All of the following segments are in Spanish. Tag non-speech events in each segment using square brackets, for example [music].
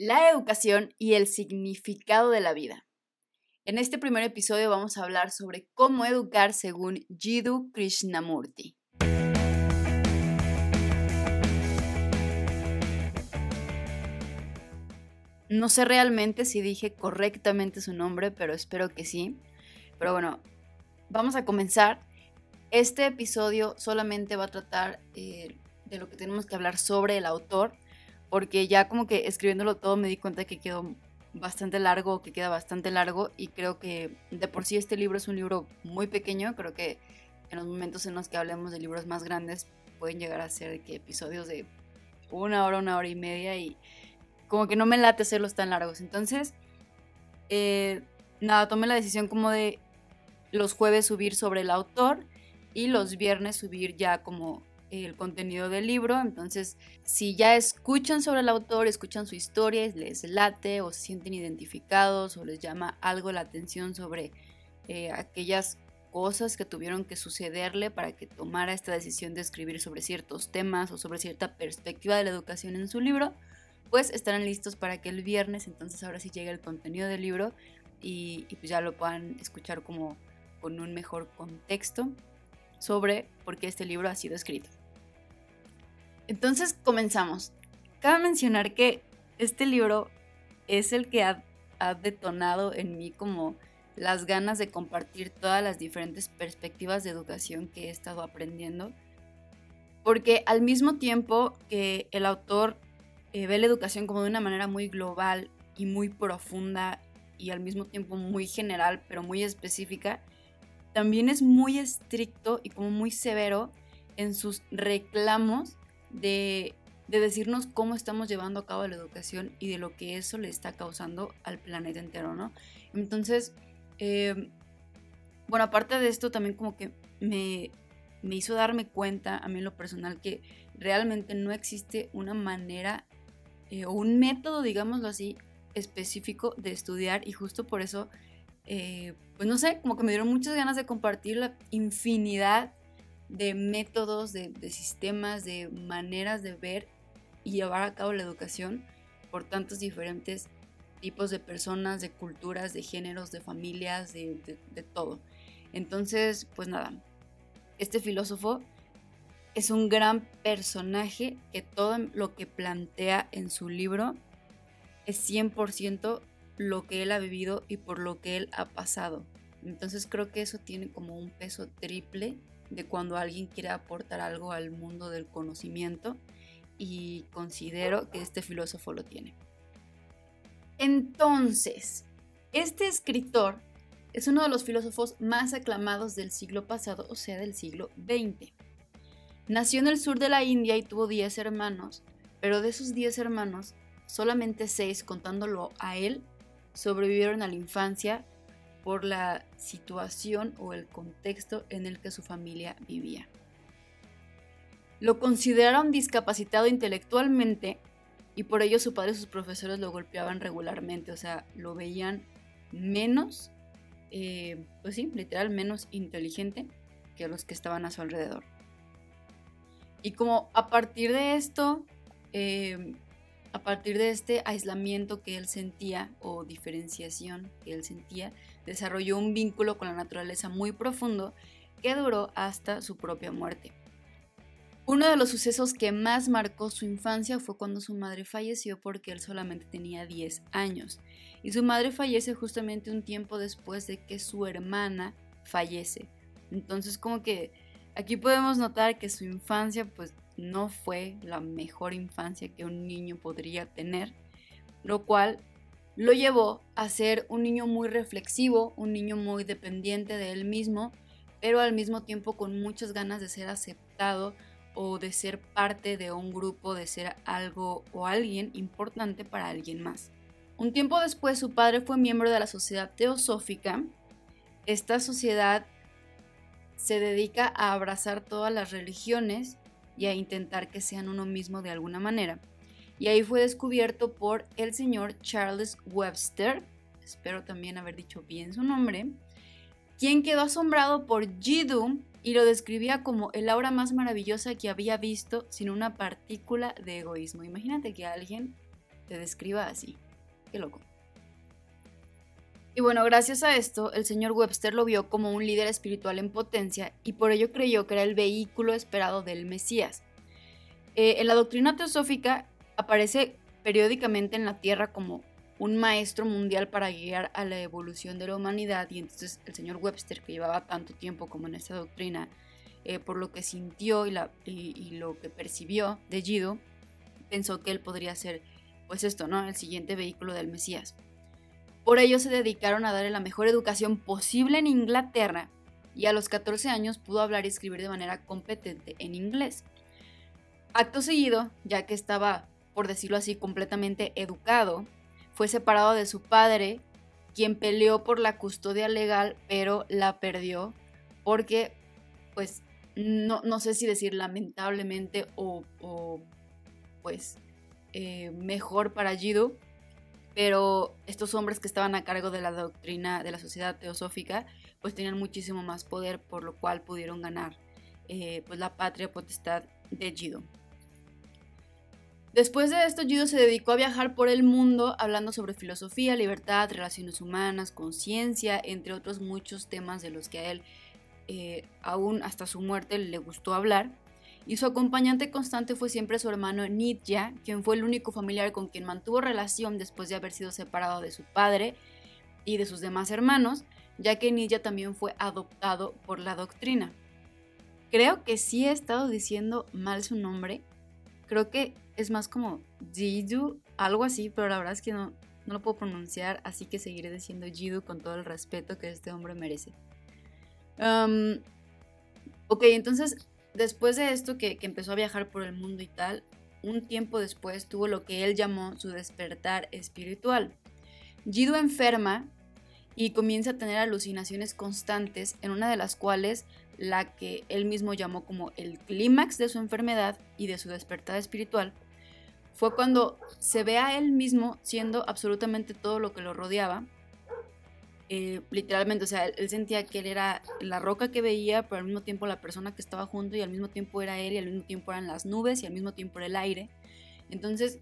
la educación y el significado de la vida. En este primer episodio vamos a hablar sobre cómo educar según Jiddu Krishnamurti. No sé realmente si dije correctamente su nombre, pero espero que sí. Pero bueno, vamos a comenzar. Este episodio solamente va a tratar eh, de lo que tenemos que hablar sobre el autor porque ya como que escribiéndolo todo me di cuenta que quedó bastante largo, que queda bastante largo y creo que de por sí este libro es un libro muy pequeño, creo que en los momentos en los que hablemos de libros más grandes pueden llegar a ser que episodios de una hora, una hora y media y como que no me late hacerlos tan largos. Entonces, eh, nada, tomé la decisión como de los jueves subir sobre el autor y los viernes subir ya como el contenido del libro. Entonces, si ya escuchan sobre el autor, escuchan su historia, les late o se sienten identificados o les llama algo la atención sobre eh, aquellas cosas que tuvieron que sucederle para que tomara esta decisión de escribir sobre ciertos temas o sobre cierta perspectiva de la educación en su libro, pues estarán listos para que el viernes entonces ahora sí llegue el contenido del libro y, y pues ya lo puedan escuchar como con un mejor contexto sobre por qué este libro ha sido escrito. Entonces comenzamos. Cabe mencionar que este libro es el que ha, detonado en mí como las ganas de compartir todas las diferentes perspectivas de educación que he estado aprendiendo. Porque al mismo tiempo que el autor eh, ve la educación como de una manera muy global y muy profunda y al mismo tiempo muy general, pero muy específica, también es muy estricto y como muy severo en sus reclamos de, decirnos cómo estamos llevando a cabo la educación y de lo que eso le está causando al planeta entero, ¿no? Entonces, eh, bueno, aparte de esto, también como que me, me hizo darme cuenta a mí en lo personal que realmente no existe una manera eh, o un método, digámoslo así, específico de estudiar y justo por eso, eh, pues no sé, como que me dieron muchas ganas de compartir la infinidad de métodos, de, sistemas, de maneras de ver y llevar a cabo la educación por tantos diferentes tipos de personas, de culturas, de géneros, de familias, de, de, todo. Entonces, pues nada, este filósofo es un gran personaje que todo lo que plantea en su libro es 100% lo que él ha vivido y por lo que él ha pasado. Entonces creo que eso tiene como un peso triple de cuando alguien quiere aportar algo al mundo del conocimiento y considero que este filósofo lo tiene. Entonces, este escritor es uno de los filósofos más aclamados del siglo pasado, o sea, del siglo XX. Nació en el sur de la India y tuvo 10 hermanos, pero de esos 10 hermanos, solamente 6, contándolo a él, sobrevivieron a la infancia por la situación o el contexto en el que su familia vivía. Lo consideraron discapacitado intelectualmente y por ello su padre y sus profesores lo golpeaban regularmente, o sea, lo veían menos, eh, pues sí, literal, menos inteligente que los que estaban a su alrededor. Y como a partir de esto, eh, a partir de este aislamiento que él sentía o diferenciación que él sentía, desarrolló un vínculo con la naturaleza muy profundo que duró hasta su propia muerte. Uno de los sucesos que más marcó su infancia fue cuando su madre falleció porque él solamente tenía 10 años. Y su madre fallece justamente un tiempo después de que su hermana fallece. Entonces como que aquí podemos notar que su infancia pues no fue la mejor infancia que un niño podría tener, lo cual lo llevó a ser un niño muy reflexivo, un niño muy dependiente de él mismo, pero al mismo tiempo con muchas ganas de ser aceptado o de ser parte de un grupo, de ser algo o alguien importante para alguien más. Un tiempo después su padre fue miembro de la Sociedad Teosófica. Esta sociedad se dedica a abrazar todas las religiones y a intentar que sean uno mismo de alguna manera. Y ahí fue descubierto por el señor Charles Webster, espero también haber dicho bien su nombre, quien quedó asombrado por Jiddu y lo describía como el aura más maravillosa que había visto sin una partícula de egoísmo. Imagínate que alguien te describa así. Qué loco. Y bueno, gracias a esto, el señor Webster lo vio como un líder espiritual en potencia y por ello creyó que era el vehículo esperado del Mesías. Eh, en la doctrina teosófica aparece periódicamente en la Tierra como un maestro mundial para guiar a la evolución de la humanidad y entonces el señor Webster, que llevaba tanto tiempo como en esta doctrina, eh, por lo que sintió y, lo que percibió de Gido, pensó que él podría ser, pues esto, ¿no? El siguiente vehículo del Mesías. Por ello se dedicaron a darle la mejor educación posible en Inglaterra y a los 14 años pudo hablar y escribir de manera competente en inglés. Acto seguido, ya que estaba, por decirlo así, completamente educado, fue separado de su padre, quien peleó por la custodia legal, pero la perdió porque, pues, no, no sé si decir lamentablemente o, pues, eh, mejor para Jidu, pero estos hombres que estaban a cargo de la doctrina de la sociedad teosófica, pues tenían muchísimo más poder, por lo cual pudieron ganar eh, pues la patria potestad de Jido. Después de esto, Jido se dedicó a viajar por el mundo hablando sobre filosofía, libertad, relaciones humanas, conciencia, entre otros muchos temas de los que a él, eh, aún hasta su muerte, le gustó hablar. Y su acompañante constante fue siempre su hermano Nidja, quien fue el único familiar con quien mantuvo relación después de haber sido separado de su padre y de sus demás hermanos, ya que Nidja también fue adoptado por la doctrina. Creo que sí he estado diciendo mal su nombre. Creo que es más como Jidu, algo así, pero la verdad es que no, no lo puedo pronunciar, así que seguiré diciendo Jidu con todo el respeto que este hombre merece. ok, entonces, después de esto que, empezó a viajar por el mundo y tal, un tiempo después tuvo lo que él llamó su despertar espiritual. Jidu enferma y comienza a tener alucinaciones constantes, en una de las cuales la que él mismo llamó como el clímax de su enfermedad y de su despertar espiritual, fue cuando se ve a él mismo siendo absolutamente todo lo que lo rodeaba. Eh, literalmente, o sea, él, sentía que él era la roca que veía, pero al mismo tiempo la persona que estaba junto y al mismo tiempo era él y al mismo tiempo eran las nubes y al mismo tiempo el aire. Entonces,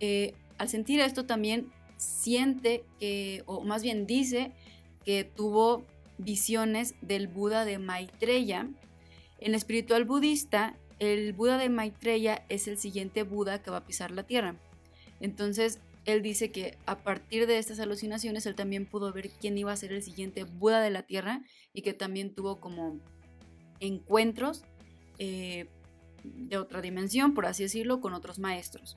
eh, al sentir esto también siente que, o más bien dice, que tuvo visiones del Buda de Maitreya. En espiritual budista, el Buda de Maitreya es el siguiente Buda que va a pisar la tierra. Entonces, él dice que a partir de estas alucinaciones, él también pudo ver quién iba a ser el siguiente Buda de la tierra y que también tuvo como encuentros eh, de otra dimensión, por así decirlo, con otros maestros.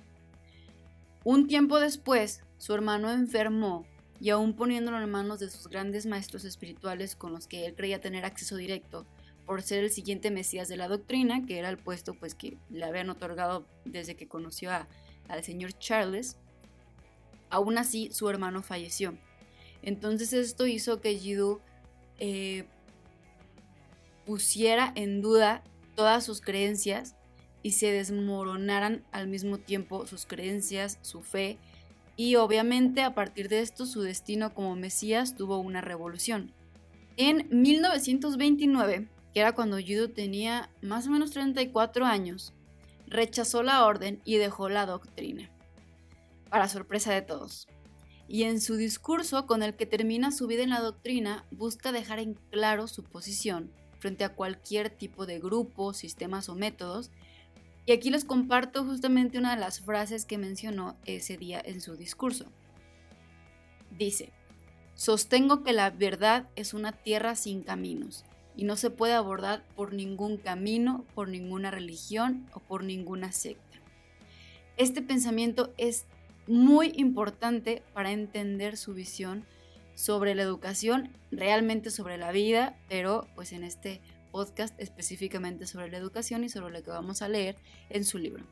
Un tiempo después, su hermano enfermó y aún poniéndolo en manos de sus grandes maestros espirituales con los que él creía tener acceso directo, por ser el siguiente Mesías de la doctrina, que era el puesto pues que le habían otorgado desde que conoció al señor Charles. Aún así, su hermano falleció. Entonces esto hizo que Jiddu eh, pusiera en duda todas sus creencias y se desmoronaran al mismo tiempo sus creencias, su fe, y obviamente a partir de esto su destino como Mesías tuvo una revolución. En 1929, que era cuando Judo tenía más o menos 34 años, rechazó la orden y dejó la doctrina, para sorpresa de todos. Y en su discurso, con el que termina su vida en la doctrina, busca dejar en claro su posición frente a cualquier tipo de grupo, sistemas o métodos. Y aquí les comparto justamente una de las frases que mencionó ese día en su discurso. Dice, sostengo que la verdad es una tierra sin caminos y no se puede abordar por ningún camino, por ninguna religión o por ninguna secta. Este pensamiento es muy importante para entender su visión sobre la educación, realmente sobre la vida, pero pues en este podcast específicamente sobre la educación y sobre lo que vamos a leer en su libro.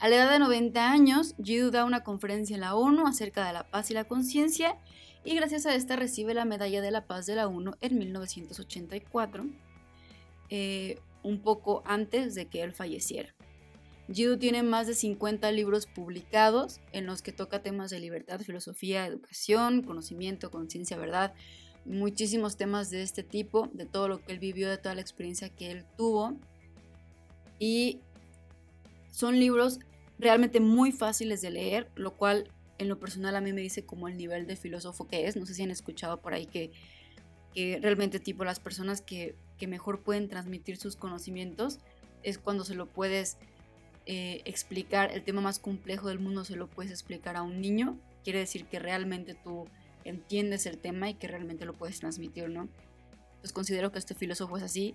A la edad de 90 años, Jidu da una conferencia en la ONU acerca de la paz y la conciencia y gracias a esta recibe la Medalla de la Paz de la ONU en 1984, eh, un poco antes de que él falleciera. Jidu tiene más de 50 libros publicados en los que toca temas de libertad, filosofía, educación, conocimiento, conciencia, verdad, muchísimos temas de este tipo, de todo lo que él vivió, de toda la experiencia que él tuvo. Y son libros realmente muy fáciles de leer, lo cual en lo personal a mí me dice como el nivel de filósofo que es. No sé si han escuchado por ahí que, que realmente tipo las personas que, que, mejor pueden transmitir sus conocimientos es cuando se lo puedes eh, explicar, el tema más complejo del mundo se lo puedes explicar a un niño. Quiere decir que realmente tú entiendes el tema y que realmente lo puedes transmitir, ¿no? Pues considero que este filósofo es así.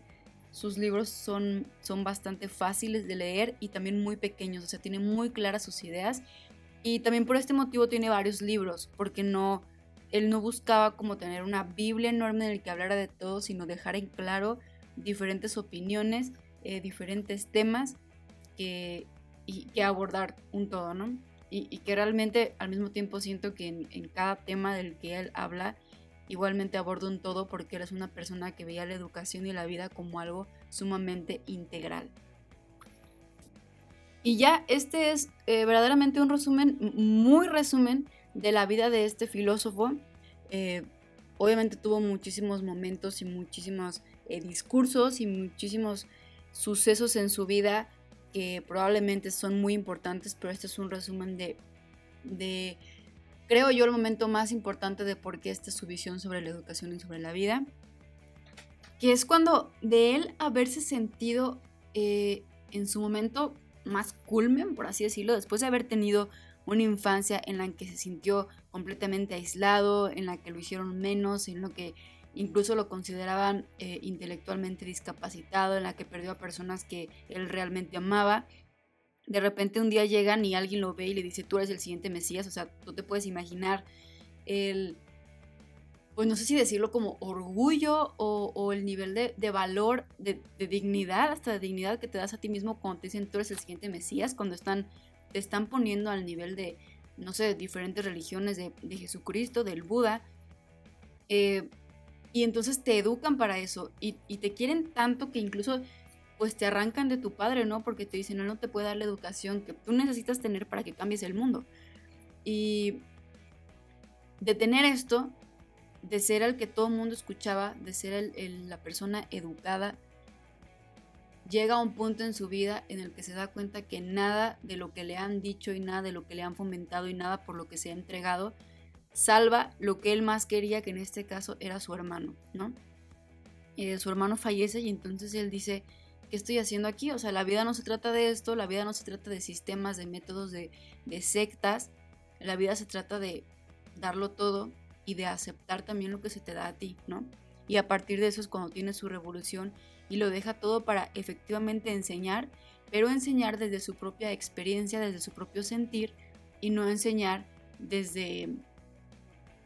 Sus libros son, son bastante fáciles de leer y también muy pequeños, o sea, tiene muy claras sus ideas. Y también por este motivo tiene varios libros, porque no, él no buscaba como tener una Biblia enorme en el que hablara de todo, sino dejar en claro diferentes opiniones, eh, diferentes temas que, abordar un todo, ¿no? y, que realmente al mismo tiempo siento que en, cada tema del que él habla, igualmente aborda un todo porque él es una persona que veía la educación y la vida como algo sumamente integral. Y ya este es eh, verdaderamente un resumen, muy resumen de la vida de este filósofo. Eh, obviamente tuvo muchísimos momentos y muchísimos eh, discursos y muchísimos sucesos en su vida que probablemente son muy importantes, pero este es un resumen de, de, creo yo, el momento más importante de por qué esta es su visión sobre la educación y sobre la vida, que es cuando de él haberse sentido eh, en su momento más culmen, por así decirlo, después de haber tenido una infancia en la que se sintió completamente aislado, en la que lo hicieron menos, en lo que incluso lo consideraban eh, intelectualmente discapacitado, en la que perdió a personas que él realmente amaba. De repente un día llegan y alguien lo ve y le dice, tú eres el siguiente Mesías, o sea, tú te puedes imaginar el, pues no sé si decirlo como orgullo o, el nivel de, valor, de, dignidad, hasta de dignidad que te das a ti mismo cuando te dicen tú eres el siguiente Mesías, cuando están, te están poniendo al nivel de, no sé, diferentes religiones, de, Jesucristo, del Buda. Eh, y entonces te educan para eso y, te quieren tanto que incluso pues te arrancan de tu padre, ¿no? Porque te dicen, no, no te puede dar la educación que tú necesitas tener para que cambies el mundo. Y de tener esto, de ser el que todo el mundo escuchaba, de ser la persona educada, llega a un punto en su vida en el que se da cuenta que nada de lo que le han dicho y nada de lo que le han fomentado y nada por lo que se ha entregado salva lo que él más quería, que en este caso era su hermano, ¿no? Eh, su hermano fallece y entonces él dice, ¿qué estoy haciendo aquí? O sea, la vida no se trata de esto, la vida no se trata de sistemas, de métodos, de, de sectas, la vida se trata de darlo todo y de aceptar también lo que se te da a ti, ¿no? Y a partir de eso es cuando tiene su revolución y lo deja todo para efectivamente enseñar, pero enseñar desde su propia experiencia, desde su propio sentir y no enseñar desde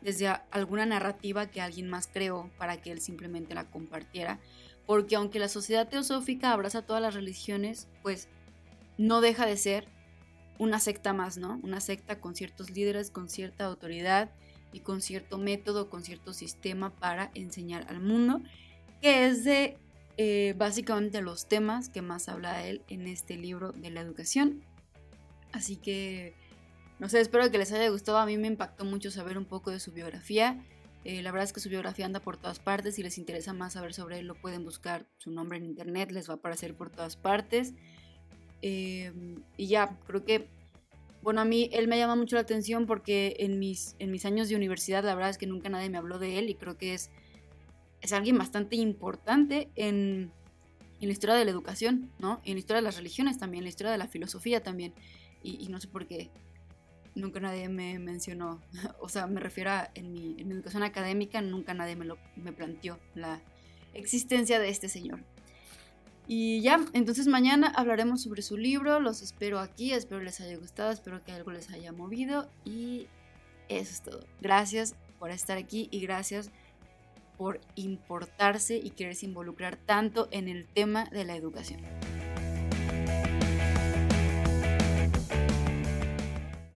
desde alguna narrativa que alguien más creó para que él simplemente la compartiera. Porque aunque la sociedad teosófica abraza todas las religiones, pues no deja de ser una secta más, ¿no? Una secta con ciertos líderes, con cierta autoridad y con cierto método, con cierto sistema para enseñar al mundo, que es de eh, básicamente los temas que más habla él en este libro de la educación. Así que no sé, espero que les haya gustado. A mí me impactó mucho saber un poco de su biografía. Eh, la verdad es que su biografía anda por todas partes. Si les interesa más saber sobre él, lo pueden buscar su nombre en internet, les va a aparecer por todas partes. Em, y ya, creo que, bueno, a mí él me llama mucho la atención porque en mis, en mis años de universidad, la verdad es que nunca nadie me habló de él y creo que es, es alguien bastante importante en, en la historia de la educación, ¿no? En la historia de las religiones también, en la historia de la filosofía también. Y, y no sé por qué nunca nadie me mencionó, [laughs] o sea, me refiero a en mi, educación académica, nunca nadie me, lo, me planteó la existencia de este señor. Y ya, entonces mañana hablaremos sobre su libro, los espero aquí, espero les haya gustado, espero que algo les haya movido y eso es todo. Gracias por estar aquí y gracias por importarse y quererse involucrar tanto en el tema de la educación.